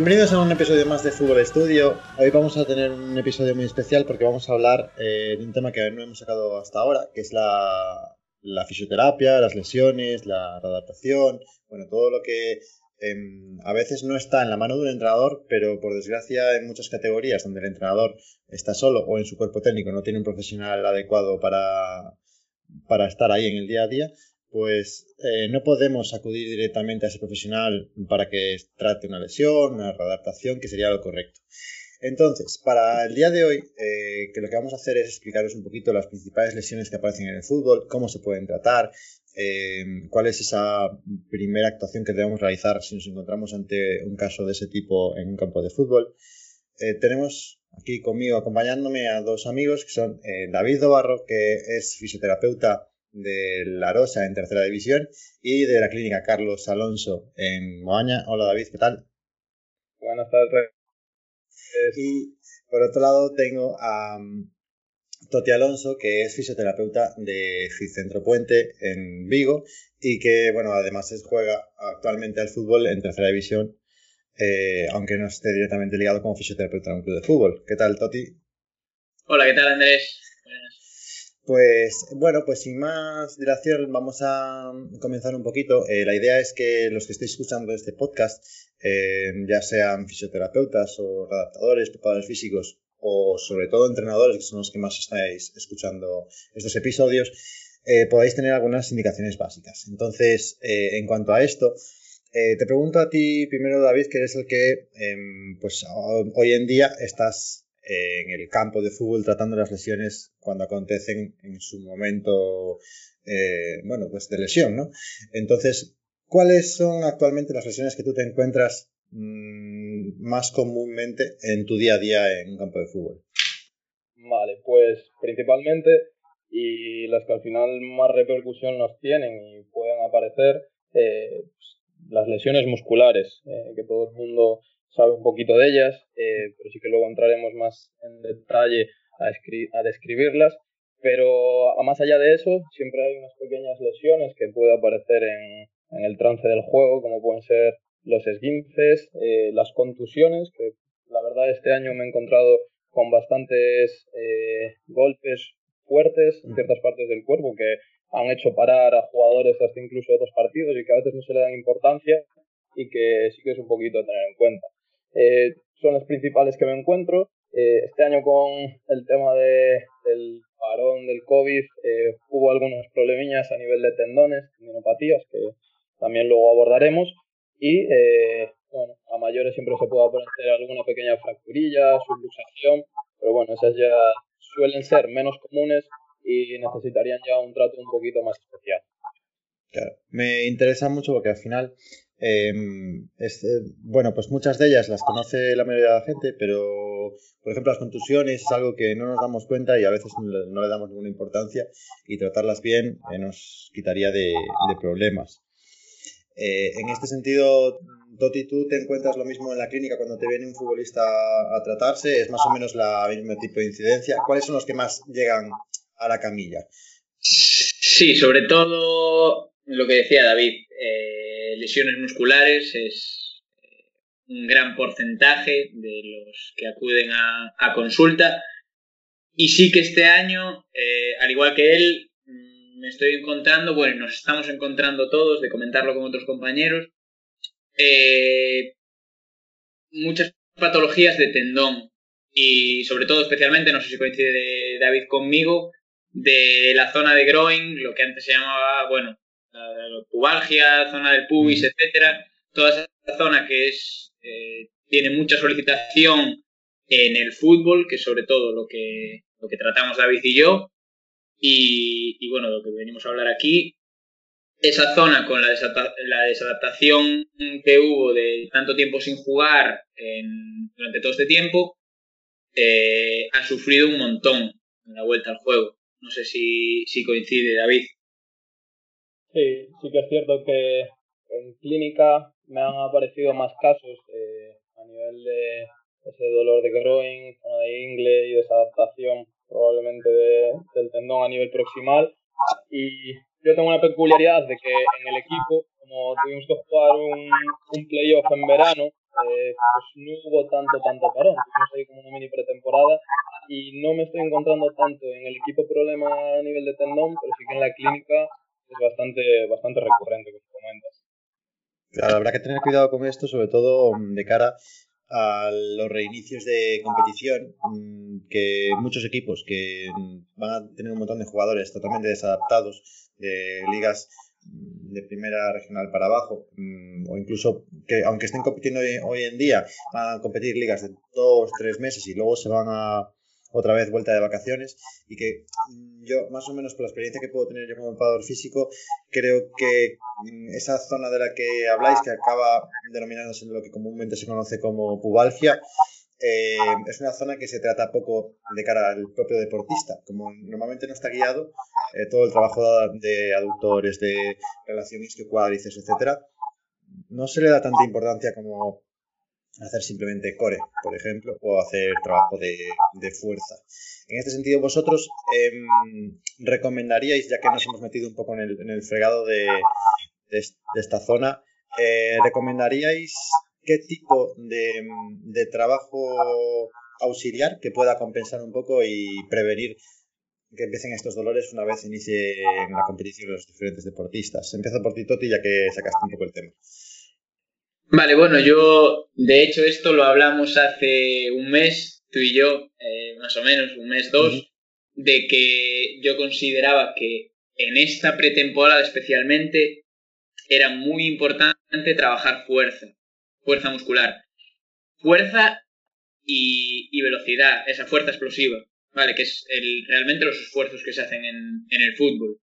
Bienvenidos a un episodio más de Fútbol Estudio. Hoy vamos a tener un episodio muy especial porque vamos a hablar eh, de un tema que no hemos sacado hasta ahora, que es la, fisioterapia, las lesiones, la adaptación, bueno, todo lo que em, a veces no está en la mano de un entrenador, pero por desgracia en muchas categorías donde el entrenador está solo o en su cuerpo técnico no tiene un profesional adecuado para, para estar ahí en el día a día, pues eh, no podemos acudir directamente a ese profesional para que trate una lesión, una readaptación, que sería lo correcto. Entonces, para el día de hoy, eh, que lo que vamos a hacer es explicaros un poquito las principales lesiones que aparecen en el fútbol, cómo se pueden tratar, eh, cuál es esa primera actuación que debemos realizar si nos encontramos ante un caso de ese tipo en un campo de fútbol. tenemos aquí conmigo acompañándome a dos amigos que son David Dobarro, que es fisioterapeuta de La Rosa en tercera división y de la clínica Carlos Alonso en Moaña. Hola David, ¿qué tal? Buenas tardes. Y por otro lado tengo a um, Toti Alonso, que es fisioterapeuta de Centro Puente en Vigo y que, bueno, además juega actualmente al fútbol en tercera división, eh, aunque no esté directamente ligado como fisioterapeuta en un club de fútbol. ¿Qué tal, Toti? Hola, ¿qué tal, Andrés? Pues bueno, pues sin más dilación vamos a comenzar un poquito. Eh, la idea es que los que estéis escuchando este podcast, eh, ya sean fisioterapeutas o adaptadores, preparadores físicos o sobre todo entrenadores, que son los que más estáis escuchando estos episodios, eh, podáis tener algunas indicaciones básicas. Entonces, en cuanto a esto, te pregunto a ti primero, David, que eres el que em, pues hoy en día estás en el campo de fútbol tratando las lesiones cuando acontecen en su momento, eh, bueno, pues de lesión, ¿no? Entonces, ¿cuáles son actualmente las lesiones que tú te encuentras mm, más comúnmente en tu día a día en un campo de fútbol? Vale, pues principalmente y las que al final más repercusión nos tienen y pueden aparecer, eh, pues, las lesiones musculares, eh, que todo el mundo sabe un poquito de ellas, eh, pero sí que luego entraremos más en detalle a, a describirlas. Pero a más allá de eso, siempre hay unas pequeñas lesiones que pueden aparecer en, en el trance del juego, como pueden ser los esguinces, eh, las contusiones, que la verdad este año me he encontrado con bastantes eh, golpes fuertes en ciertas partes del cuerpo que han hecho parar a jugadores hasta incluso otros partidos y que a veces no se le dan importancia y que sí que es un poquito a tener en cuenta. Eh, son las principales que me encuentro. Eh, este año con el tema de, del parón del COVID eh, hubo algunos problemillas a nivel de tendones, tendinopatías, que también luego abordaremos. Y bueno, a mayores siempre se puede aparecer alguna pequeña fracturilla, subluxación, pero bueno, esas ya suelen ser menos comunes y necesitarían ya un trato un poquito más especial. Claro, me interesa mucho porque al final Em, eh, bueno, pues muchas de ellas las conoce la mayoría de la gente, pero por ejemplo las contusiones es algo que no nos damos cuenta y a veces no le damos ninguna importancia y tratarlas bien eh, nos quitaría de, problemas. Eh, en este sentido, Toti, ¿tú te encuentras lo mismo en la clínica cuando te viene un futbolista a tratarse? ¿Es más o menos la misma tipo de incidencia? ¿Cuáles son los que más llegan a la camilla? Sí, sobre todo lo que decía David lesiones musculares es eh, un gran porcentaje de los que acuden a, consulta. Y sí que este año, eh, al igual que él, mm, me estoy encontrando, bueno, nos estamos encontrando todos, de comentarlo con otros compañeros, eh, muchas patologías de tendón y sobre todo especialmente, no sé si coincide David conmigo, de la zona de groin, lo que antes se llamaba, bueno, la pubalgia, zona del pubis, etcétera, toda esa zona que es eh, tiene mucha solicitación en el fútbol, que es sobre todo lo que, lo que tratamos David y yo, y, bueno, lo que venimos a hablar aquí, esa zona con la, desadaptación que hubo de tanto tiempo sin jugar durante todo este tiempo, eh, ha sufrido un montón en la vuelta al juego. No sé si, si coincide, David. Sí, sí que es cierto que en clínica me han aparecido más casos eh, a nivel de ese dolor de groin, zona de ingle y desadaptación probablemente del tendón a nivel proximal. Y yo tengo una peculiaridad de que en el equipo, como tuvimos que jugar un, un playoff en verano, eh, pues no hubo tanto, tanto parón. Tuvimos ahí como una mini pretemporada y no me estoy encontrando tanto en el equipo problema a nivel de tendón, pero sí que en la clínica es bastante, bastante recurrente, como comentas. Claro, habrá que tener cuidado con esto, sobre todo mm, de cara a los reinicios de competición, mm, que muchos equipos que mm, van a tener un montón de jugadores totalmente desadaptados de ligas de primera regional para abajo, o incluso que aunque estén compitiendo hoy, en día, van a competir ligas de dos, tres meses y luego se van a, otra vez vuelta de vacaciones y que mm, yo, más o menos por la experiencia que puedo tener yo como empador físico, creo que mm, esa zona de la que habláis, que acaba denominándose lo que comúnmente se conoce como pubalgia, eh, es una zona que se trata poco de cara al propio deportista. Como normalmente no está guiado, eh, todo el trabajo de aductores, de relación isquio-cuádriceps, etcétera, no se le da tanta importancia como hacer simplemente core, por ejemplo, o hacer trabajo de, fuerza. En este sentido, vosotros em, recomendaríais, ya que nos hemos metido un poco en el, fregado de, esta zona, eh, ¿recomendaríais qué tipo de, trabajo auxiliar que pueda compensar un poco y prevenir que empiecen estos dolores una vez inicie la competición de los diferentes deportistas? Empiezo por ti, Toti, ya que sacaste un poco el tema. Vale, bueno, yo de hecho esto lo hablamos hace un mes, tú y yo, eh, más o menos, un mes, dos, de que yo consideraba que en esta pretemporada especialmente era muy importante trabajar fuerza, fuerza muscular. Fuerza y, velocidad, esa fuerza explosiva, ¿vale? Que es el, realmente los esfuerzos que se hacen en, el fútbol.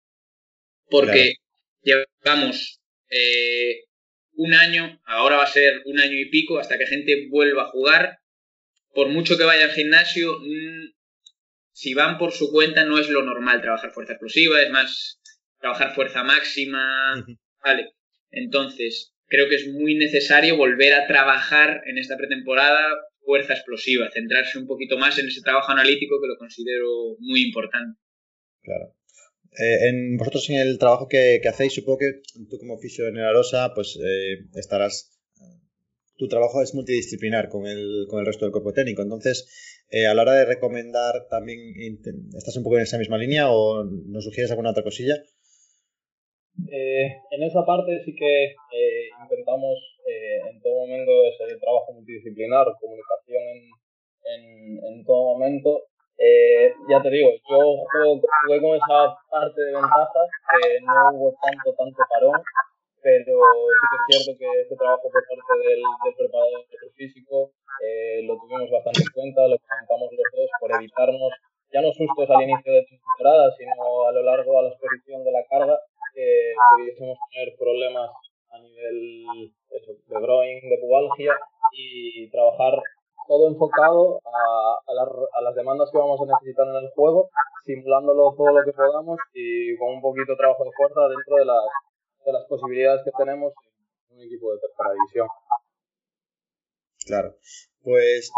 Porque llevamos eh, un año, ahora va a ser un año y pico, hasta que gente vuelva a jugar. Por mucho que vaya al gimnasio, mm, si van por su cuenta no es lo normal trabajar fuerza explosiva, es más trabajar fuerza máxima, ¿vale? Entonces, creo que es muy necesario volver a trabajar en esta pretemporada fuerza explosiva, centrarse un poquito más en ese trabajo analítico que lo considero muy importante. Claro. Eh, en vosotros en el trabajo que, hacéis, supongo que tú como fisio en Arosa, pues eh, estarás. Tu trabajo es multidisciplinar con el, con el resto del cuerpo técnico. Entonces, eh, a la hora de recomendar, también ¿estás un poco en esa misma línea o nos sugieres alguna otra cosilla? en esa parte sí que intentamos en todo momento ese trabajo multidisciplinar, comunicación en, en todo momento eh, ya te digo, yo jugué con esa parte de ventajas, que no hubo tanto, tanto parón, pero sí que es cierto que este trabajo por parte del, del preparador físico eh, lo tuvimos bastante en cuenta, lo comentamos los dos por evitarnos ya no sustos al inicio de temporada, sino a lo largo a la exposición de la carga, que pudiésemos tener problemas a nivel de groin, de pubalgia y trabajar todo enfocado a, a, las demandas que vamos a necesitar en el juego, simulándolo todo lo que podamos y con un poquito de trabajo de fuerza dentro de las, de las posibilidades que tenemos en un equipo de tercera división. Claro. Pues,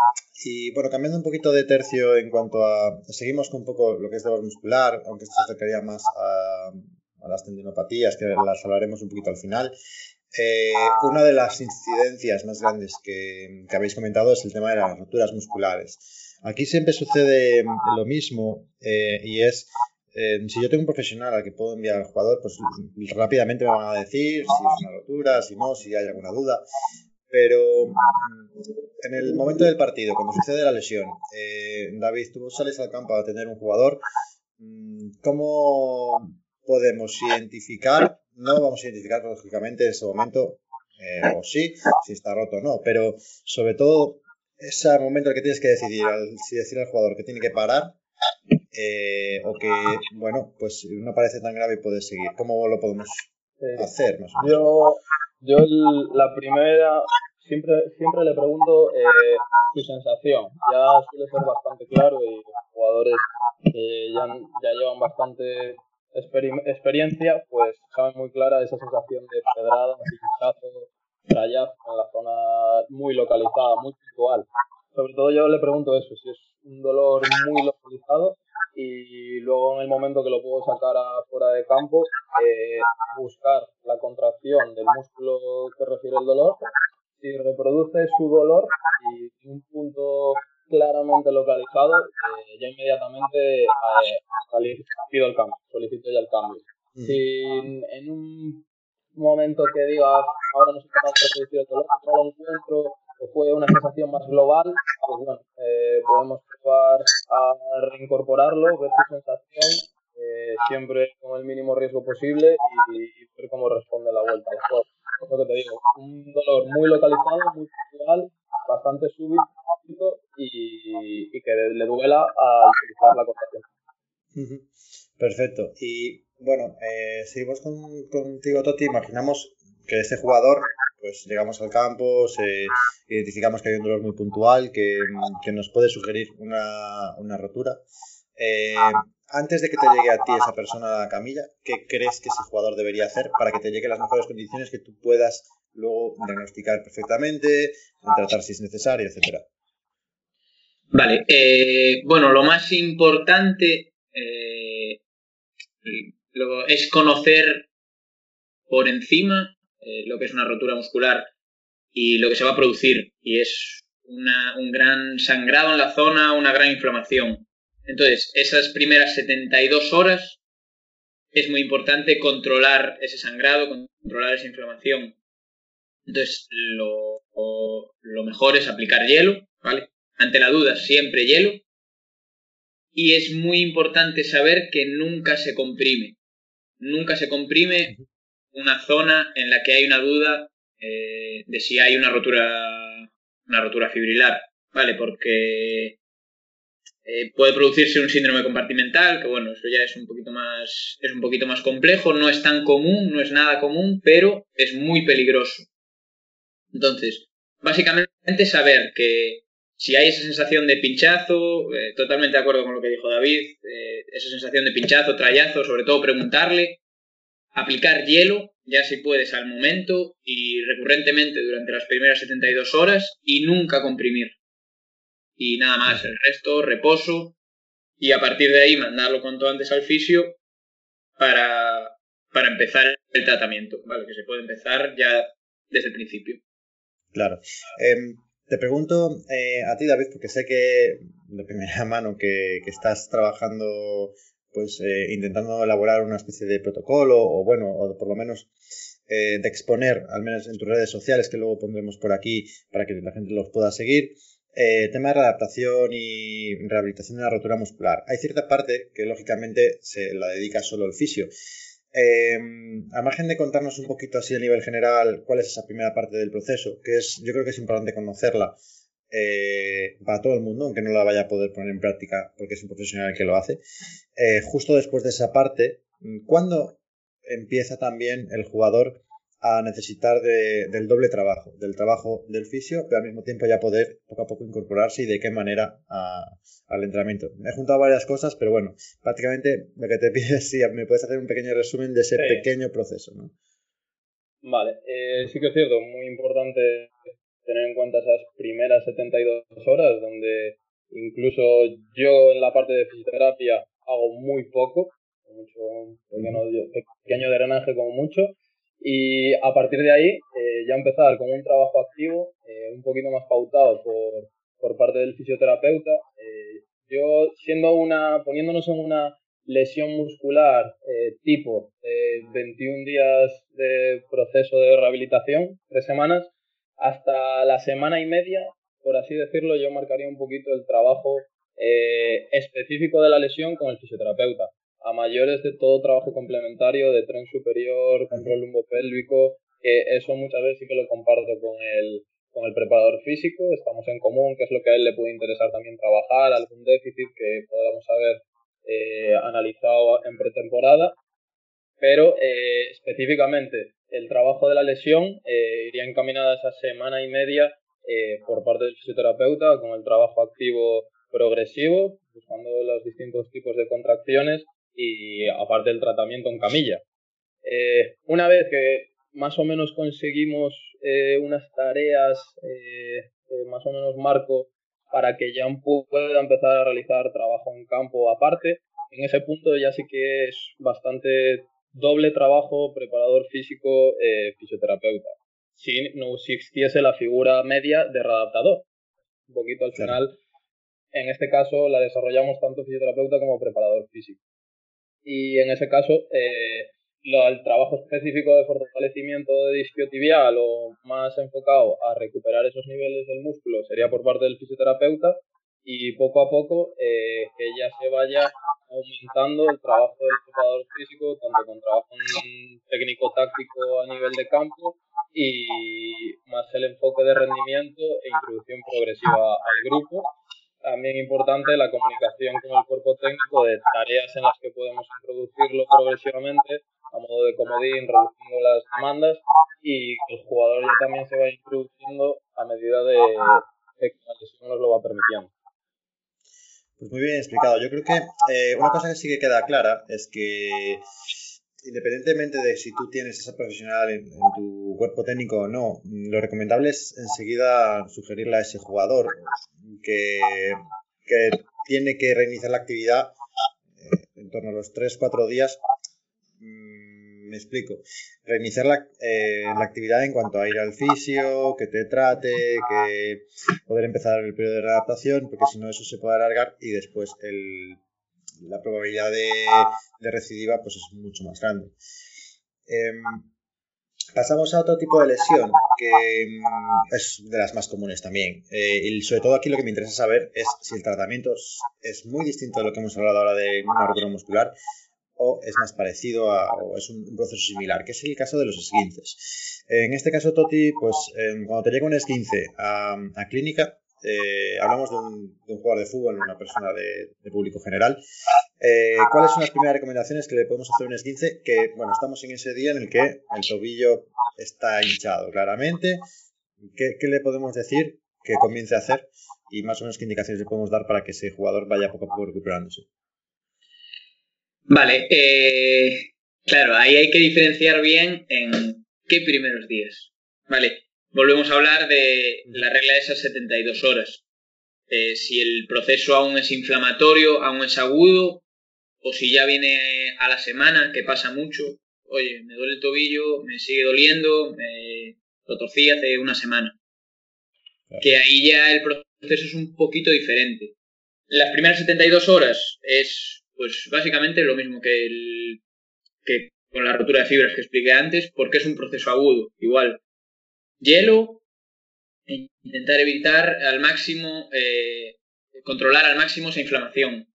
y bueno, cambiando un poquito de tercio en cuanto a. Seguimos con un poco lo que es dolor muscular, aunque esto se acercaría más a, a las tendinopatías, que las hablaremos un poquito al final. Eh, una de las incidencias más grandes que, habéis comentado es el tema de las roturas musculares. Aquí siempre sucede lo mismo eh, y es, eh, si yo tengo un profesional al que puedo enviar al jugador, pues rápidamente me van a decir si es una rotura, si no, si hay alguna duda. Pero mm, en el momento del partido, cuando sucede la lesión, David, tú sales al campo a tener un jugador, mm, ¿cómo podemos identificar no vamos a identificar lógicamente en ese momento, eh, o sí, si está roto o no, pero sobre todo ese momento en el que tienes que decidir, si decir al jugador que tiene que parar eh, o que, bueno, pues no parece tan grave y puede seguir. ¿Cómo lo podemos hacer? Más Yo, yo la primera, siempre, siempre le pregunto eh, su sensación. Ya suele ser bastante claro y los jugadores ya, ya llevan bastante experiencia, pues saben muy clara esa sensación de pedrada, pinchazo, rayazo en la zona muy localizada, muy puntual. Sobre todo yo le pregunto eso, si es un dolor muy localizado y luego en el momento que lo puedo sacar fuera de campo, eh, buscar la contracción del músculo que refiere el dolor. si reproduce su dolor y un punto claramente localizado, eh, ya inmediatamente eh, pido el cambio, solicito ya el cambio. Si en un momento que digas, ahora no soy capaz de reproducir el dolor, no lo encuentro, o fue una sensación más global, pues bueno, eh, podemos probar a reincorporarlo, ver su sensación, eh, siempre con el mínimo riesgo posible y, ver cómo responde la vuelta. Es lo que te digo, un dolor muy localizado, muy puntual, bastante súbito y, que le duela al utilizar la contracción. Perfecto. Y bueno, eh, seguimos contigo, Toti. Imaginamos que este jugador, pues llegamos al campo, se, identificamos que hay un dolor muy puntual que, nos puede sugerir una, una rotura. Eh, antes de que te llegue a ti esa persona a la camilla, ¿qué crees que ese jugador debería hacer para que te llegue las mejores condiciones que tú puedas luego diagnosticar perfectamente, tratar si es necesario, etcétera? Vale, eh, bueno, lo más importante eh, es conocer por encima eh, lo que es una rotura muscular y lo que se va a producir, y es un gran sangrado en la zona, una gran inflamación. Entonces, esas primeras 72 horas es muy importante controlar ese sangrado, controlar esa inflamación. Entonces, lo, lo mejor es aplicar hielo, ¿vale? Ante la duda, siempre hielo. Y es muy importante saber que nunca se comprime. Nunca se comprime una zona en la que hay una duda eh, de si hay una rotura, una rotura fibrilar, ¿vale? Porque eh, puede producirse un síndrome compartimental, que bueno, eso ya es un poquito más, es un poquito más complejo, no es tan común, no es nada común, pero es muy peligroso. Entonces, básicamente saber que si hay esa sensación de pinchazo, eh, totalmente de acuerdo con lo que dijo David, eh, esa sensación de pinchazo, trayazo, sobre todo preguntarle, aplicar hielo, ya si puedes al momento y recurrentemente durante las primeras 72 horas y nunca comprimir y nada más. El resto, reposo y a partir de ahí mandarlo cuanto antes al fisio para, para empezar el tratamiento, ¿vale? Que se puede empezar ya desde el principio. Claro. Em, te pregunto eh, a ti, David, porque sé que de primera mano que, estás trabajando, pues eh, intentando elaborar una especie de protocolo, o bueno, o por lo menos eh, de exponer, al menos en tus redes sociales, que luego pondremos por aquí para que la gente los pueda seguir. Tema de readaptación y rehabilitación de la rotura muscular. Hay cierta parte que lógicamente se la dedica solo el fisio. Eh, a margen de contarnos un poquito así a nivel general cuál es esa primera parte del proceso, que es, yo creo que es importante conocerla eh, para todo el mundo, aunque no la vaya a poder poner en práctica porque es un profesional que lo hace. justo después de esa parte, ¿cuándo empieza también el jugador a necesitar del doble trabajo, del trabajo del fisio, pero al mismo tiempo ya poder poco a poco incorporarse y de qué manera al entrenamiento. Me he juntado varias cosas, pero bueno, prácticamente lo que te pido es si me puedes hacer un pequeño resumen de ese pequeño proceso. ¿no? Vale, eh, sí que es cierto, muy importante tener en cuenta esas primeras 72 horas, donde incluso yo en la parte de fisioterapia hago muy poco, mucho, pequeño, pequeño drenaje como mucho, y a partir de ahí eh, ya empezar con un trabajo activo, eh, un poquito más pautado por, por parte del fisioterapeuta. Eh, yo siendo una, poniéndonos en una lesión muscular tipo 21 días de proceso de rehabilitación, tres semanas, hasta la semana y media, por así decirlo, yo marcaría un poquito el trabajo específico de la lesión con el fisioterapeuta a mayores de todo trabajo complementario de tren superior, control lumbopélvico, que eso muchas veces sí que lo comparto con el, con el preparador físico, estamos en común, que es lo que a él le puede interesar también trabajar, algún déficit que podamos haber eh, analizado en pretemporada, pero eh, específicamente el trabajo de la lesión eh, iría encaminado a esa semana y media por parte del fisioterapeuta con el trabajo activo progresivo, buscando los distintos tipos de contracciones y aparte del tratamiento en camilla. Eh, una vez que más o menos conseguimos eh, unas tareas, eh, más o menos marco, para que ya pueda empezar a realizar trabajo en campo aparte, en ese punto ya sí que es bastante doble trabajo, preparador físico, fisioterapeuta. si no existiese la figura media de readaptador. Un poquito al final, en este caso la desarrollamos tanto fisioterapeuta como preparador físico. Y en ese caso, eh, el trabajo específico de fortalecimiento de disquiotibial o más enfocado a recuperar esos niveles del músculo sería por parte del fisioterapeuta y poco a poco eh, que ya se vaya aumentando el trabajo del preparador físico, tanto con trabajo técnico-táctico a nivel de campo y más el enfoque de rendimiento e introducción progresiva al grupo. También importante la comunicación con el cuerpo técnico de tareas en las que podemos introducirlo progresivamente a modo de comodín, reduciendo las demandas y que el jugador ya también se vaya introduciendo a medida de, que la lesión nos lo va permitiendo. Pues muy bien explicado. Yo creo que eh, una cosa que sí que queda clara es que independientemente de si tú tienes esa profesional en, tu cuerpo técnico o no, lo recomendable es enseguida sugerirle a ese jugador que, tiene que reiniciar la actividad eh, en torno a los 3-4 días me explico. Reiniciar eh, la, actividad en cuanto a ir al fisio, que te trate, que poder empezar el periodo de readaptación, porque si no eso se puede alargar y después la probabilidad de, recidiva pues es mucho más grande. Em, pasamos a otro tipo de lesión, que mm, es de las más comunes también. Eh, y sobre todo aquí lo que me interesa saber es si el tratamiento es, muy distinto de lo que hemos hablado ahora de una rotura muscular o es más parecido a, o es un, proceso similar, que es el caso de los esguinces. En este caso, Toti, pues em, cuando te llega un esguince a, clínica, eh, hablamos de un, jugador de fútbol, una persona de, público general. Eh, ¿Cuáles son las primeras recomendaciones que le podemos hacer a un esguince? Que, bueno, estamos en ese día en el que el tobillo está hinchado claramente. ¿Qué, qué le podemos decir que comience a hacer? Y más o menos qué indicaciones le podemos dar para que ese jugador vaya poco a poco recuperándose. Vale, eh, claro, ahí hay que diferenciar bien en qué primeros días. Vale, volvemos a hablar de la regla de esas 72 horas. Eh, si el proceso aún es inflamatorio, aún es agudo, o si ya viene a la semana, que pasa mucho, oye, me duele el tobillo, me sigue doliendo, me lo torcí hace una semana. Que ahí ya el proceso es un poquito diferente. Las primeras 72 horas es pues básicamente lo mismo que, el, que con la rotura de fibras que expliqué antes, porque es un proceso agudo. Igual, hielo, e intentar evitar al máximo, eh, controlar al máximo esa inflamación.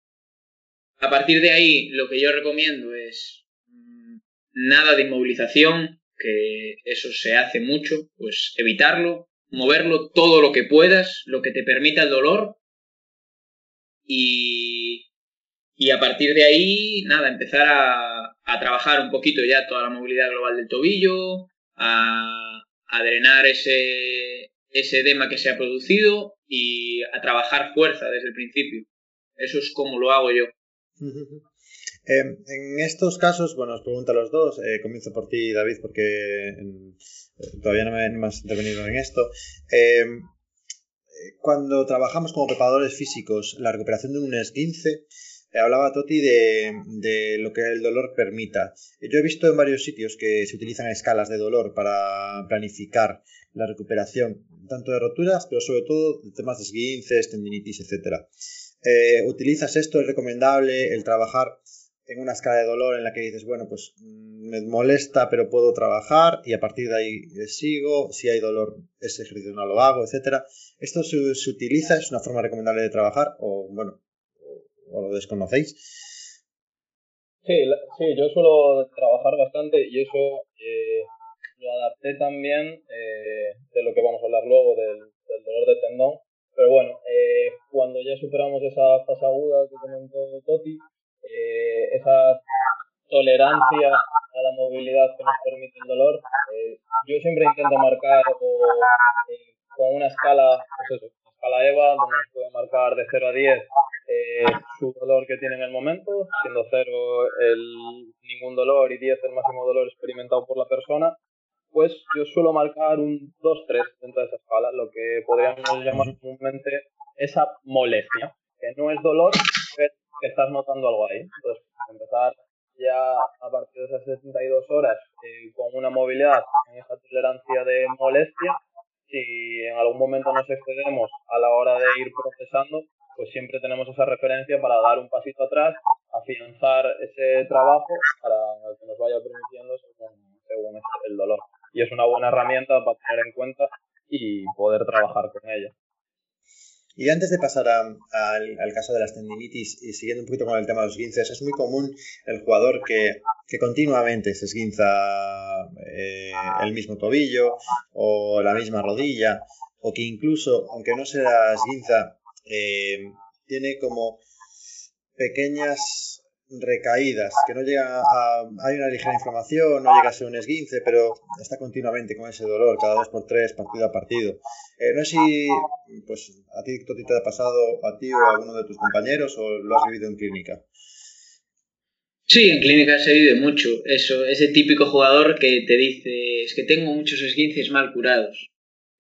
A partir de ahí, lo que yo recomiendo es mm, nada de inmovilización, que eso se hace mucho, pues evitarlo, moverlo todo lo que puedas, lo que te permita el dolor y y a partir de ahí, nada, empezar a, trabajar un poquito ya toda la movilidad global del tobillo, a, drenar ese, ese edema que se ha producido y a trabajar fuerza desde el principio. Eso es como lo hago yo. Em, en estos casos, bueno, os pregunto a los dos, eh, comienzo por ti, David, porque eh, todavía no me, no has intervenido en esto. Em, eh, cuando trabajamos como preparadores físicos, la recuperación de un esguince, eh, hablaba Toti de, lo que el dolor permita. Yo he visto en varios sitios que se utilizan escalas de dolor para planificar la recuperación, tanto de roturas, pero sobre todo de temas de esguinces, tendinitis, etc. Eh, ¿Utilizas esto? ¿Es recomendable el trabajar en una escala de dolor en la que dices, bueno, pues mm, me molesta, pero puedo trabajar y a partir de ahí sigo, si hay dolor, ese ejercicio no lo hago, etcétera. ¿Esto se, se, utiliza? ¿Es una forma recomendable de trabajar? O bueno, o lo desconocéis. Sí, sí, yo suelo trabajar bastante y eso eh, lo adapté también eh, de lo que vamos a hablar luego del, dolor de tendón. Pero bueno, eh, cuando ya superamos esa fase aguda que comentó Toti, esa tolerancia a la movilidad que nos permite el dolor, yo siempre intento marcar con una escala, pues eso, escala EVA, donde nos puede marcar de 0 a 10 eh, su dolor que tiene en el momento, siendo 0 el ningún dolor y 10 el máximo dolor experimentado por la persona, pues yo suelo marcar un 2-3 dentro de esa escala, lo que podríamos llamar comúnmente esa molestia, que no es dolor, pero que estás notando algo ahí. Entonces, empezar ya a partir de esas 72 horas eh, con una movilidad en esa tolerancia de molestia. Si en algún momento nos excedemos a la hora de ir procesando, pues siempre tenemos esa referencia para dar un pasito atrás, afianzar ese trabajo para que nos vaya permitiendo según, el dolor. Y es una buena herramienta para tener en cuenta y poder trabajar con ella. Y antes de pasar al, caso de las tendinitis y siguiendo un poquito con el tema de los esguinces, es muy común el jugador que, continuamente se esguinza eh, el mismo tobillo o la misma rodilla o que incluso, aunque no se la esguinza, eh, tiene como pequeñas recaídas, que no llega a... Hay una ligera inflamación, no llega a ser un esguince, pero está continuamente con ese dolor, cada dos por tres, partido a partido. Eh, no sé si pues, a ti, Toti, te ha pasado, a ti o a alguno de tus compañeros, o lo has vivido en clínica. Sí, en clínica se vive mucho eso, ese típico jugador que te dice, es que tengo muchos esguinces mal curados.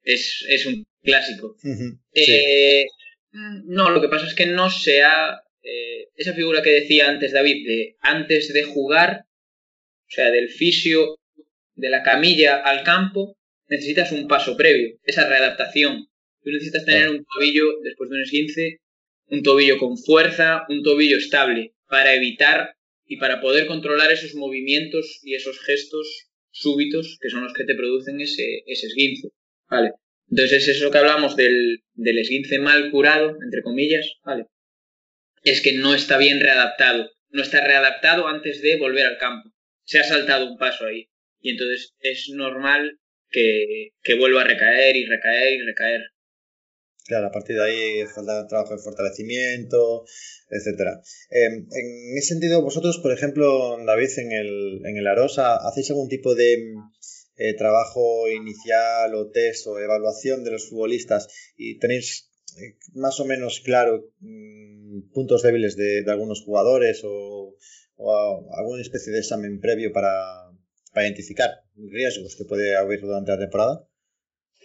Es, es un clásico. Eh, no, lo que pasa es que no se ha eh, esa figura que decía antes David, de antes de jugar, o sea, del fisio, de la camilla al campo, necesitas un paso previo, esa readaptación. Tú necesitas tener un tobillo, después de un esguince, un tobillo con fuerza, un tobillo estable, para evitar y para poder controlar esos movimientos y esos gestos súbitos que son los que te producen ese, ese esguince. ¿Vale? Entonces es eso que hablamos del, del esguince mal curado, entre comillas, ¿vale? Es que no está bien readaptado. No está readaptado antes de volver al campo. Se ha saltado un paso ahí. Y entonces es normal que, vuelva a recaer y recaer y recaer. Claro, a partir de ahí falta trabajo de fortalecimiento, etcétera. Em, en ese sentido, vosotros, por ejemplo, David, en el, en el Arosa, ¿hacéis algún tipo de eh, trabajo inicial o test o evaluación de los futbolistas y tenéis eh, más o menos claro mm, puntos débiles de, algunos jugadores o, alguna especie de examen previo para, identificar riesgos que puede haber durante la temporada?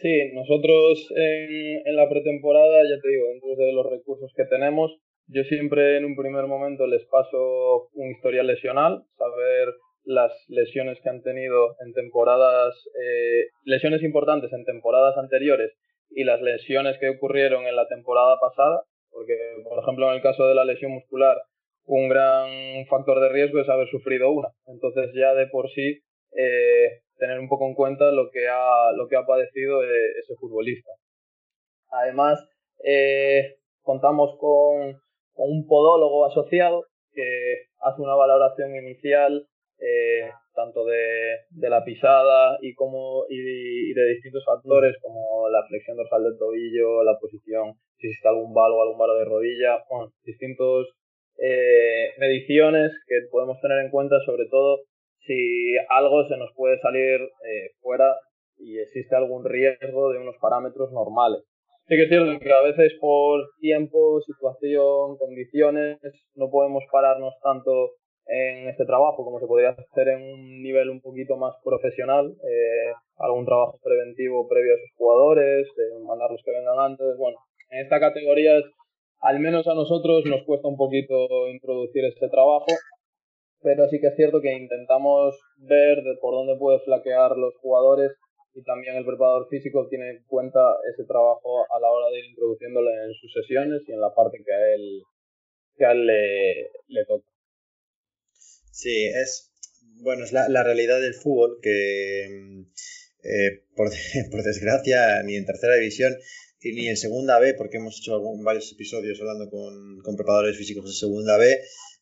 Sí, nosotros en, la pretemporada, ya te digo, dentro de los recursos que tenemos, yo siempre en un primer momento les paso un historial lesional, saber las lesiones que han tenido en temporadas, eh, lesiones importantes en temporadas anteriores y las lesiones que ocurrieron en la temporada pasada, porque por ejemplo en el caso de la lesión muscular, un gran factor de riesgo es haber sufrido una. Entonces ya de por sí eh, tener un poco en cuenta lo que ha, lo que ha padecido eh, ese futbolista. Además, eh, contamos con, con, un podólogo asociado que hace una valoración inicial eh, tanto de, de, la pisada y, como, y, de distintos factores como la flexión dorsal del tobillo, la posición, si existe algún valo o algún valo de rodilla, bueno, distintos eh, mediciones que podemos tener en cuenta, sobre todo si algo se nos puede salir eh, fuera y existe algún riesgo de unos parámetros normales. Sí que es cierto que a veces por tiempo, situación, condiciones, no podemos pararnos tanto en este trabajo, como se podría hacer en un nivel un poquito más profesional, eh, algún trabajo preventivo previo a sus jugadores, de mandarlos que vengan antes. Bueno, en esta categoría, al menos a nosotros, nos cuesta un poquito introducir este trabajo, pero sí que es cierto que intentamos ver de por dónde puede flaquear los jugadores y también el preparador físico tiene en cuenta ese trabajo a la hora de ir introduciéndolo en sus sesiones y en la parte que a él, que a él le, le toca. Sí, es, bueno, es la, realidad del fútbol que, mm, eh, por, por, desgracia, ni en tercera división ni en segunda B, porque hemos hecho varios episodios hablando con, con preparadores físicos de segunda B,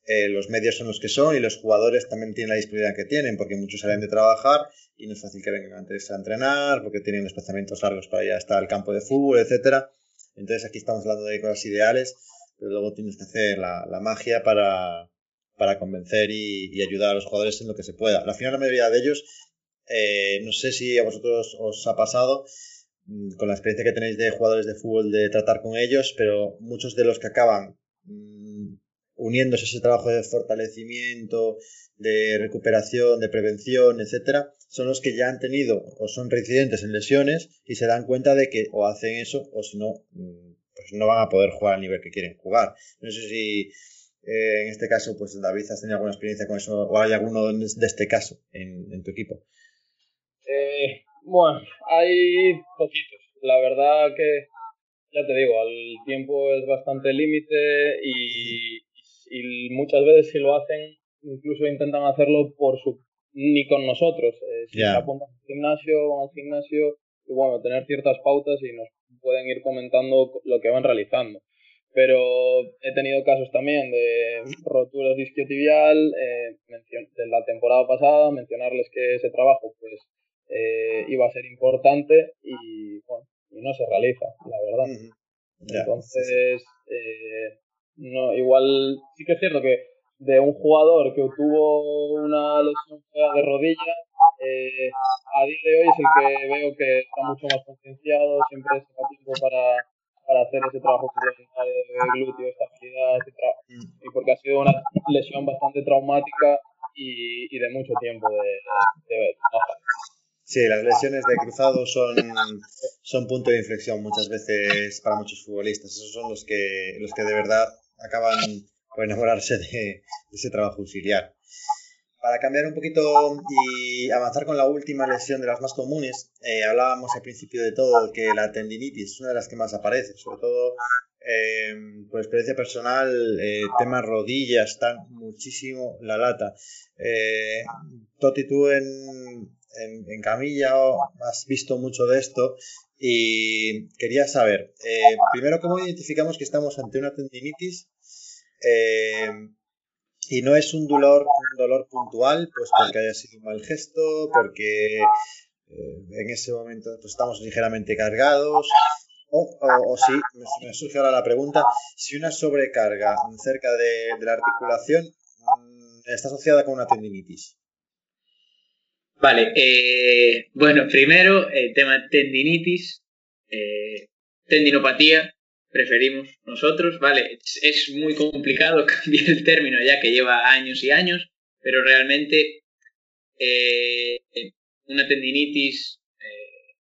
eh, los medios son los que son y los jugadores también tienen la disponibilidad que tienen, porque muchos salen de trabajar y no es fácil que vengan antes a entrenar, porque tienen desplazamientos largos para ir hasta el campo de fútbol, etcétera. Entonces aquí estamos hablando de cosas ideales, pero luego tienes que hacer la magia para, para convencer y, ayudar a los jugadores en lo que se pueda. La final, la mayoría de ellos, eh, no sé si a vosotros os ha pasado mm, con la experiencia que tenéis de jugadores de fútbol de tratar con ellos, pero muchos de los que acaban mm, uniéndose a ese trabajo de fortalecimiento, de recuperación, de prevención, etcétera, son los que ya han tenido o son reincidentes en lesiones y se dan cuenta de que o hacen eso o si no, mm, pues no van a poder jugar al nivel que quieren jugar. No sé si eh, en este caso, pues David, ¿has tenido alguna experiencia con eso o hay alguno de este caso en, tu equipo? Eh, bueno, hay poquitos. La verdad que, ya te digo, el tiempo es bastante límite y, muchas veces si lo hacen, incluso intentan hacerlo por su ni con nosotros. Eh, si se apuntan al gimnasio, van al gimnasio y bueno, tener ciertas pautas y nos pueden ir comentando lo que van realizando pero he tenido casos también de roturas de isquiotibial eh, de la temporada pasada, mencionarles que ese trabajo pues eh, iba a ser importante y bueno, y no se realiza, la verdad. Entonces, eh, no, igual sí que es cierto que de un jugador que obtuvo una lesión de rodilla, a día de hoy es el que veo que está mucho más concienciado, siempre es tiempo para para hacer ese trabajo de glúteo, estabilidad, mm. y porque ha sido una lesión bastante traumática y, y de mucho tiempo de, de, Sí, las lesiones de cruzado son, son punto de inflexión muchas veces para muchos futbolistas. Esos son los que, los que de verdad acaban por enamorarse de, de ese trabajo auxiliar. Para cambiar un poquito y avanzar con la última lesión de las más comunes, eh, hablábamos al principio de todo que la tendinitis es una de las que más aparece, sobre todo eh, por experiencia personal, eh, temas rodillas, están muchísimo la lata. Eh, Toti, tú en, Camilla has visto mucho de esto y quería saber, primero, ¿cómo identificamos que estamos ante una tendinitis? Y no es un dolor, un dolor puntual, pues porque haya sido un mal gesto, porque eh, en ese momento pues, estamos ligeramente cargados. O, o, si, me, surge ahora la pregunta, si una sobrecarga cerca de, la articulación mm, está asociada con una tendinitis. Vale, eh, bueno, primero el tema tendinitis, eh, tendinopatía, preferimos nosotros, ¿vale? Es, muy complicado cambiar el término ya que lleva años y años, pero realmente eh, una tendinitis eh,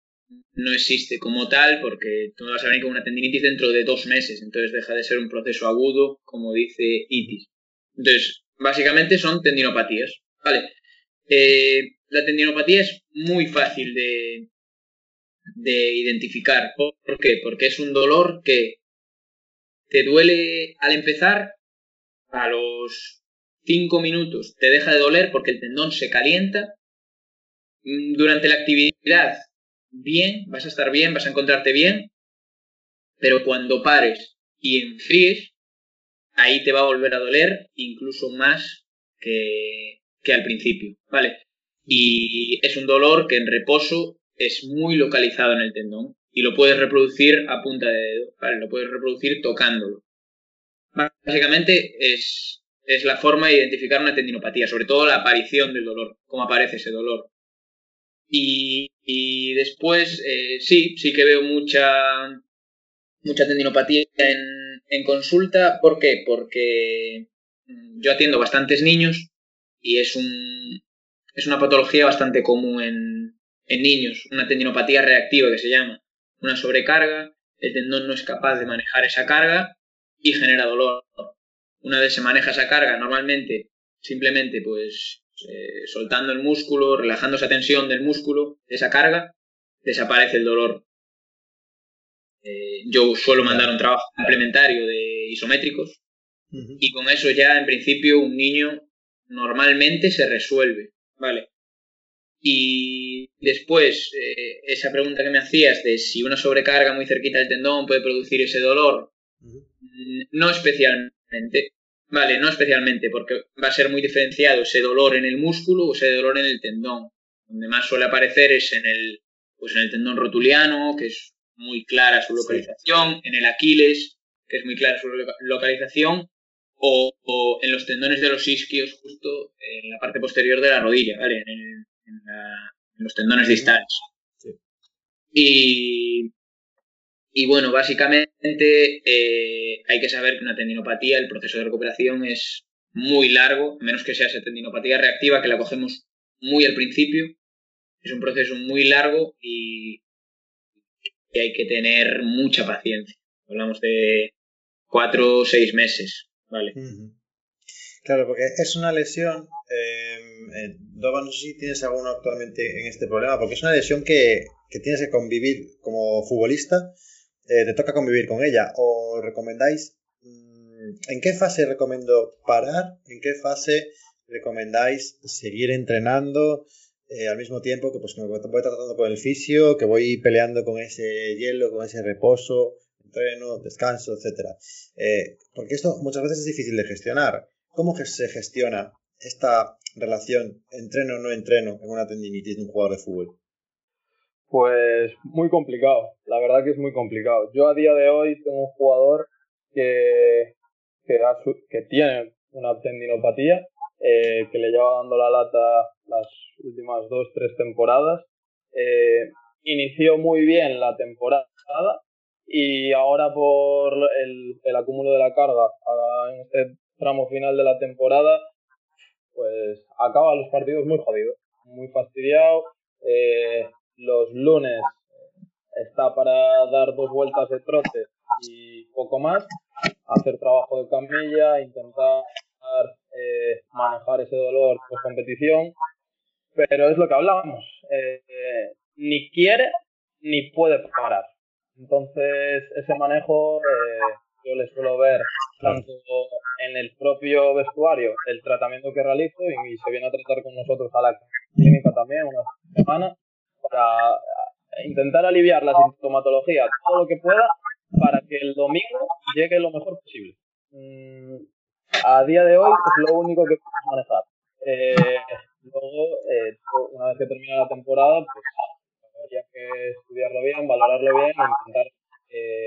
no existe como tal porque tú no vas a venir con una tendinitis dentro de dos meses, entonces deja de ser un proceso agudo, como dice itis. Entonces, básicamente son tendinopatías, ¿vale? Eh, la tendinopatía es muy fácil de, de identificar. ¿Por qué? Porque es un dolor que te duele al empezar, a los 5 minutos te deja de doler porque el tendón se calienta. Mm, durante la actividad, bien, vas a estar bien, vas a encontrarte bien, pero cuando pares y enfríes, ahí te va a volver a doler incluso más que, que al principio, ¿vale? Y es un dolor que en reposo es muy localizado en el tendón y lo puedes reproducir a punta de dedo, ¿vale? Lo puedes reproducir tocándolo. Básicamente es, es la forma de identificar una tendinopatía, sobre todo la aparición del dolor, cómo aparece ese dolor. Y, y después, eh, sí, sí que veo mucha, mucha tendinopatía en, en consulta. ¿Por qué? Porque mm, yo atiendo bastantes niños y es, un, es una patología bastante común en, en niños, una tendinopatía reactiva que se llama una sobrecarga, el tendón no es capaz de manejar esa carga y genera dolor. Una vez se maneja esa carga, normalmente simplemente pues eh, soltando el músculo, relajando esa tensión del músculo, de esa carga, desaparece el dolor. Eh, yo suelo mandar un trabajo complementario de isométricos y con eso ya en principio un niño normalmente se resuelve, ¿vale? Y después, eh, esa pregunta que me hacías de si una sobrecarga muy cerquita del tendón puede producir ese dolor, mm, no especialmente. Vale, no especialmente, porque va a ser muy diferenciado ese dolor en el músculo o ese dolor en el tendón. Donde más suele aparecer es en el, pues en el tendón rotuliano, que es muy clara su localización, en el Aquiles, que es muy clara su localización, o, en los tendones de los isquios, justo en la parte posterior de la rodilla, ¿vale? En el, en, los tendones distales. Y, y bueno, básicamente eh, hay que saber que una tendinopatía, el proceso de recuperación es muy largo, a menos que sea esa tendinopatía reactiva que la cogemos muy al principio. Es un proceso muy largo y, hay que tener mucha paciencia. Hablamos de cuatro o seis meses, ¿vale? Claro, porque es una lesión. Eh, Doba, no sé si tienes alguno actualmente en este problema, porque es una lesión que, que tienes que convivir como futbolista, eh, te toca convivir con ella. ¿O recomendáis? Mm, ¿En qué fase recomiendo parar? ¿En qué fase recomendáis seguir entrenando? Eh, al mismo tiempo que pues me voy tratando con el fisio, que voy peleando con ese hielo, con ese reposo, entreno, descanso, etcétera. Eh, porque esto muchas veces es difícil de gestionar. ¿Cómo se gestiona esta relación entreno no entreno en una tendinitis de un jugador de fútbol? Pues muy complicado, la verdad que es muy complicado. Yo a día de hoy tengo un jugador que, que, tiene una tendinopatía, eh, que le lleva dando la lata las últimas dos, tres temporadas. Eh, inició muy bien la temporada y ahora por el, el acúmulo de la carga en este tramo final de la temporada, pues acaba los partidos muy jodido, muy fastidiado. Eh, los lunes está para dar dos vueltas de trote y poco más, hacer trabajo de camilla, intentar eh, manejar ese dolor post competición pero es lo que hablábamos. Eh, ni quiere ni puede parar. Entonces, ese manejo eh, yo le suelo ver tanto en el propio vestuario, el tratamiento que realizo y, se viene a tratar con nosotros a la clínica también una semana para intentar aliviar la sintomatología todo lo que pueda para que el domingo llegue lo mejor posible. Mm, a día de hoy es lo único que podemos manejar. Eh, luego, eh, una vez que termina la temporada, pues habría que estudiarlo bien, valorarlo bien e intentar eh,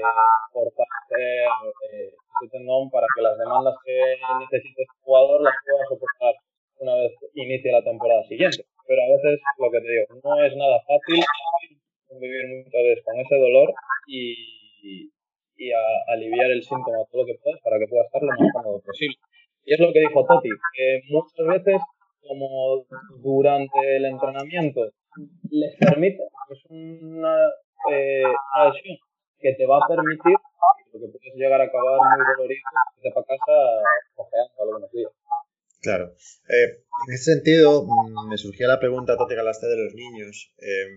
fortalecer eh, ese tendón para que las demandas que necesite el jugador las pueda soportar una vez inicie la temporada siguiente. Pero a veces, lo que te digo, no es nada fácil convivir muchas veces con ese dolor y, y aliviar el síntoma todo lo que puedas para que pueda estar lo más cómodo posible. Y es lo que dijo Toti, que muchas veces como durante el entrenamiento les permite, es una, eh, una lesión que te va a permitir, porque puedes llegar a acabar muy dolorido, te para casa cojeando algunos días. Claro. Eh, en ese sentido, mm, me surgía la pregunta, Toti Galaste, de los niños. Eh,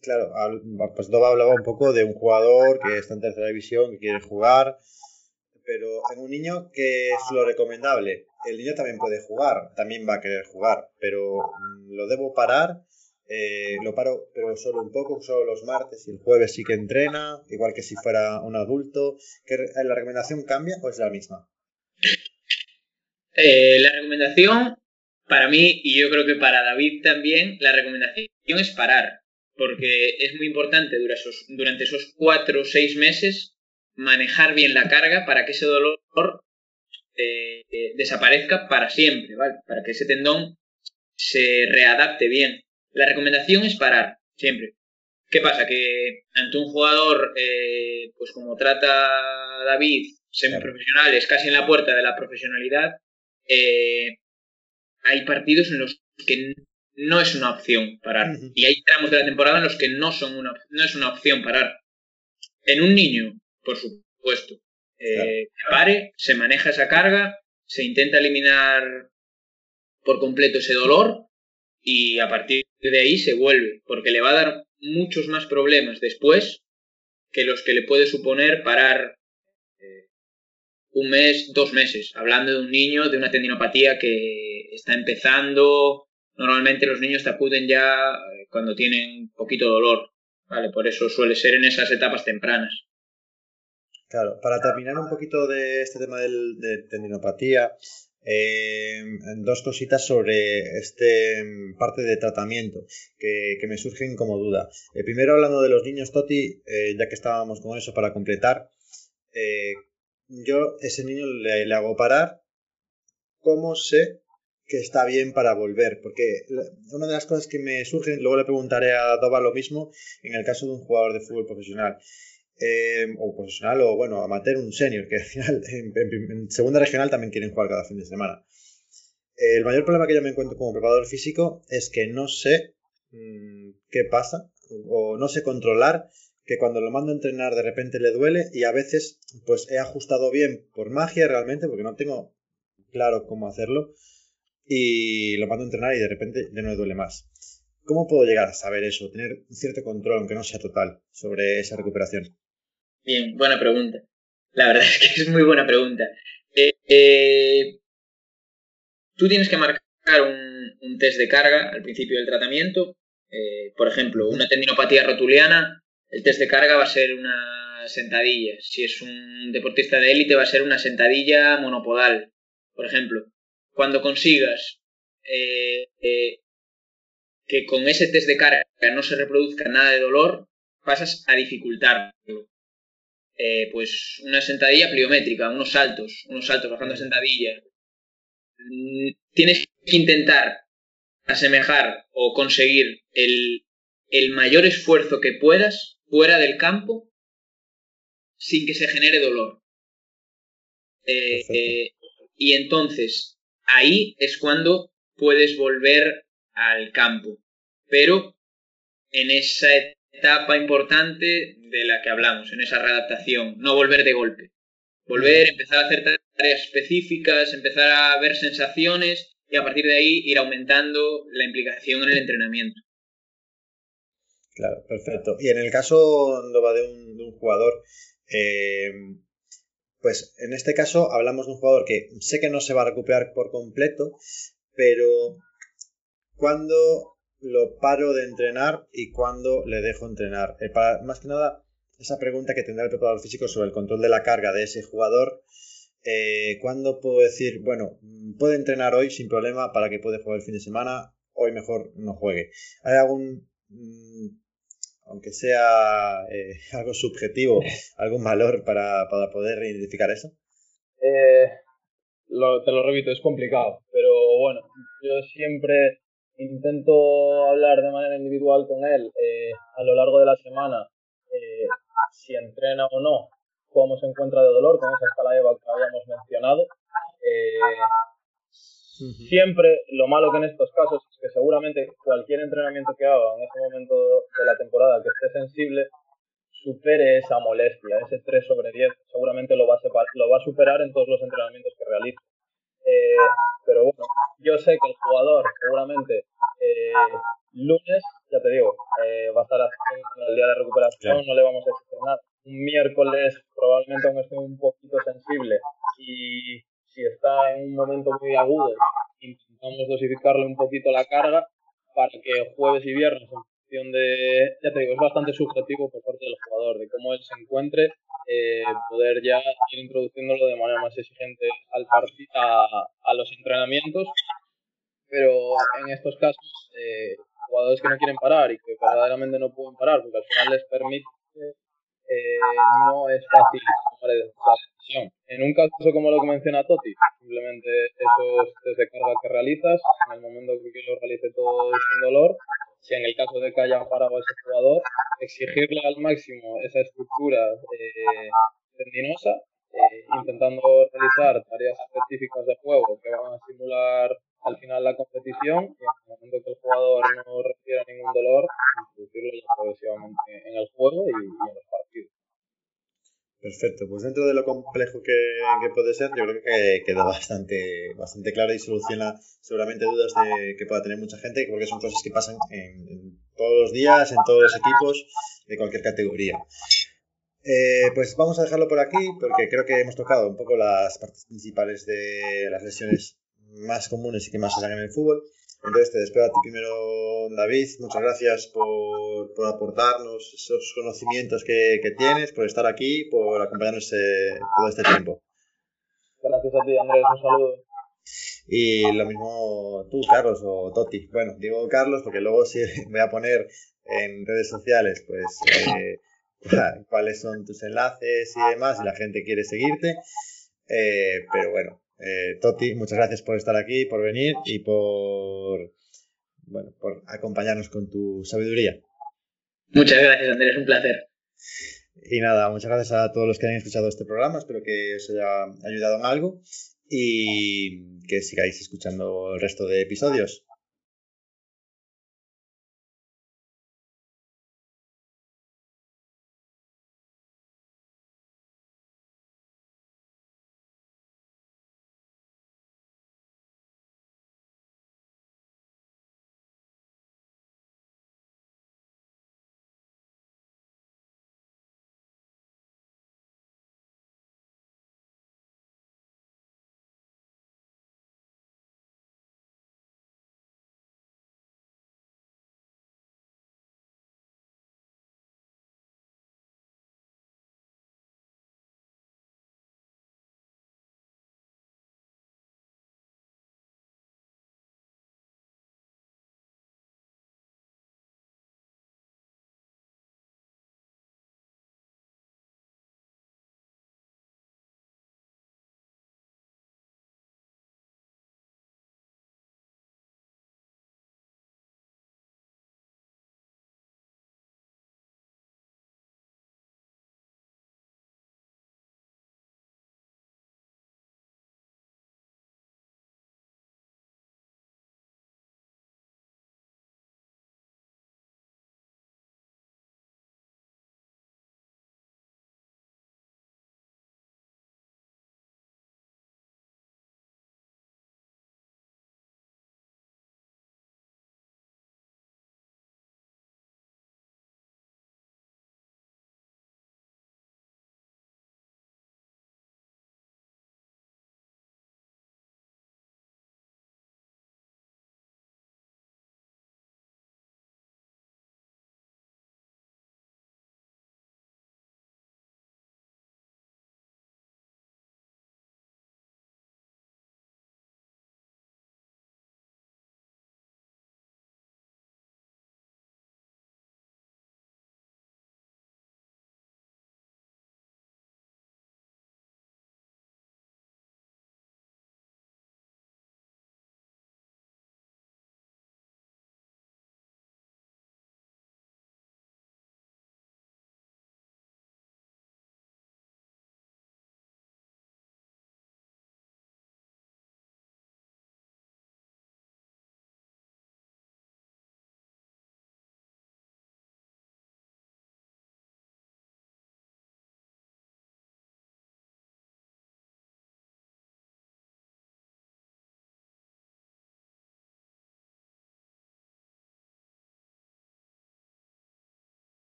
claro, pues Doba hablaba un poco de un jugador que está en tercera división, que quiere jugar, pero en un niño, ¿qué es lo recomendable? El niño también puede jugar, también va a querer jugar, pero mm, lo debo parar, eh, lo paro, pero solo un poco, solo los martes y el jueves sí que entrena, igual que si fuera un adulto. ¿La recomendación cambia o es la misma? Eh, la recomendación, para mí, y yo creo que para David también, la recomendación es parar, porque es muy importante durante esos, durante esos cuatro o seis meses manejar bien la carga para que ese dolor eh, desaparezca para siempre, ¿vale? Para que ese tendón se readapte bien. La recomendación es parar, siempre. ¿Qué pasa? Que ante un jugador, eh, pues como trata David, semiprofesional, es casi en la puerta de la profesionalidad, hay partidos en los que no es una opción parar. Y hay tramos de la temporada en los que no, son una, no es una opción parar. En un niño por supuesto. Eh, pare, se maneja esa carga, se intenta eliminar por completo ese dolor y a partir de ahí se vuelve, porque le va a dar muchos más problemas después que los que le puede suponer parar eh, un mes, dos meses, hablando de un niño de una tendinopatía que está empezando. Normalmente los niños te acuden ya eh, cuando tienen poquito dolor, ¿vale? Por eso suele ser en esas etapas tempranas. Claro, para terminar un poquito de este tema del, de tendinopatía, eh, dos cositas sobre este parte de tratamiento que, me surgen como duda. Eh, primero hablando de los niños Toti, eh, ya que estábamos con eso para completar, yo ese niño le, le, hago parar. ¿Cómo sé que está bien para volver? Porque una de las cosas que me surgen, luego le preguntaré a Doba lo mismo en el caso de un jugador de fútbol profesional. Em, o profesional o bueno, amateur, un senior, que al final en, segunda regional también quieren jugar cada fin de semana. El mayor problema que yo me encuentro como preparador físico es que no sé mm, qué pasa o no sé controlar que cuando lo mando a entrenar de repente le duele y a veces pues he ajustado bien por magia realmente porque no tengo claro cómo hacerlo y lo mando a entrenar y de repente ya no me duele más. ¿Cómo puedo llegar a saber eso, tener un cierto control, aunque no sea total, sobre esa recuperación? Bien, buena pregunta. La verdad es que es muy buena pregunta. Eh, eh, tú tienes que marcar un, test de carga al principio del tratamiento. Eh, por ejemplo, una tendinopatía rotuliana, el test de carga va a ser una sentadilla. Si es un deportista de élite, va a ser una sentadilla monopodal, por ejemplo. Cuando consigas que con ese test de carga no se reproduzca nada de dolor, pasas a dificultarlo. Eh, pues una sentadilla pliométrica, unos saltos, unos saltos bajando sentadilla. Mm, tienes que intentar asemejar o conseguir el, mayor esfuerzo que puedas fuera del campo sin que se genere dolor. Eh, eh, y entonces ahí es cuando puedes volver al campo. Pero en esa etapa importante de la que hablamos, en esa readaptación, no volver de golpe. Volver, empezar a hacer tareas específicas, empezar a ver sensaciones y a partir de ahí ir aumentando la implicación en el entrenamiento. Claro, perfecto. Y en el caso de un, de un jugador, eh, pues en este caso hablamos de un jugador que sé que no se va a recuperar por completo, pero cuando lo paro de entrenar y cuándo le dejo entrenar. Eh, más que nada, esa pregunta que tendrá el preparador físico sobre el control de la carga de ese jugador. Eh, ¿Cuándo puedo decir, bueno, puede entrenar hoy sin problema para que pueda jugar el fin de semana? Hoy mejor no juegue. ¿Hay algún, mm, aunque sea eh, algo subjetivo, algún valor para, poder identificar eso? te lo repito, es complicado, pero bueno, yo siempre intento hablar de manera individual con él eh, a lo largo de la semana, eh, si entrena o no, cómo se encuentra de dolor, con esa escala EVA que habíamos mencionado. Eh, siempre lo malo que en estos casos es que seguramente cualquier entrenamiento que haga en ese momento de la temporada que esté sensible supere esa molestia, ese 3 sobre 10, seguramente lo va a, lo va a superar en todos los entrenamientos que realice. Pero bueno, yo sé que el jugador seguramente eh, lunes, ya te digo, eh, va a estar en el día de recuperación, no le vamos a exigir nada. Un miércoles probablemente aún esté un poquito sensible y si está en un momento muy agudo, intentamos dosificarle un poquito la carga para que jueves y viernes, función de, ya te digo, es bastante subjetivo por parte del jugador, de cómo él se encuentre, eh, poder ya ir introduciéndolo de manera más exigente al a, a los entrenamientos pero en estos casos, eh, jugadores que no quieren parar y que verdaderamente no pueden parar, porque al final les permite, eh, no es fácil tomar esa decisión. En un caso como lo que menciona Toti, simplemente esos test de carga que realizas, en el momento que lo realice todo sin dolor, si en el caso de que haya parado a ese jugador, exigirle al máximo esa estructura eh, tendinosa, eh, intentando realizar tareas específicas de juego que van a simular al final la competición y en el momento que el jugador no reciba ningún dolor, introducirlo ya progresivamente en el juego y, en los partidos. Perfecto, pues dentro de lo complejo que, puede ser, yo creo que queda bastante, bastante claro y soluciona seguramente dudas de, que pueda tener mucha gente, porque son cosas que pasan en, todos los días, en todos los equipos, de cualquier categoría. Eh, pues vamos a dejarlo por aquí, porque creo que hemos tocado un poco las partes principales de las lesiones más comunes y que más se dan en el fútbol. Entonces te despido a ti primero, David. Muchas gracias por, por aportarnos esos conocimientos que, que, tienes, por estar aquí, por acompañarnos eh, todo este tiempo. Gracias a ti, Andrés. Un saludo. Y lo mismo tú, Carlos, o Toti. Bueno, digo Carlos porque luego sí voy a poner en redes sociales, pues, eh, cuáles son tus enlaces y demás, si la gente quiere seguirte. Eh, pero bueno, eh, Toti, muchas gracias por estar aquí, por venir y por, bueno, por acompañarnos con tu sabiduría. Muchas gracias, Andrés, un placer. Y nada, muchas gracias a todos los que han escuchado este programa, espero que os haya ayudado en algo y que sigáis escuchando el resto de episodios.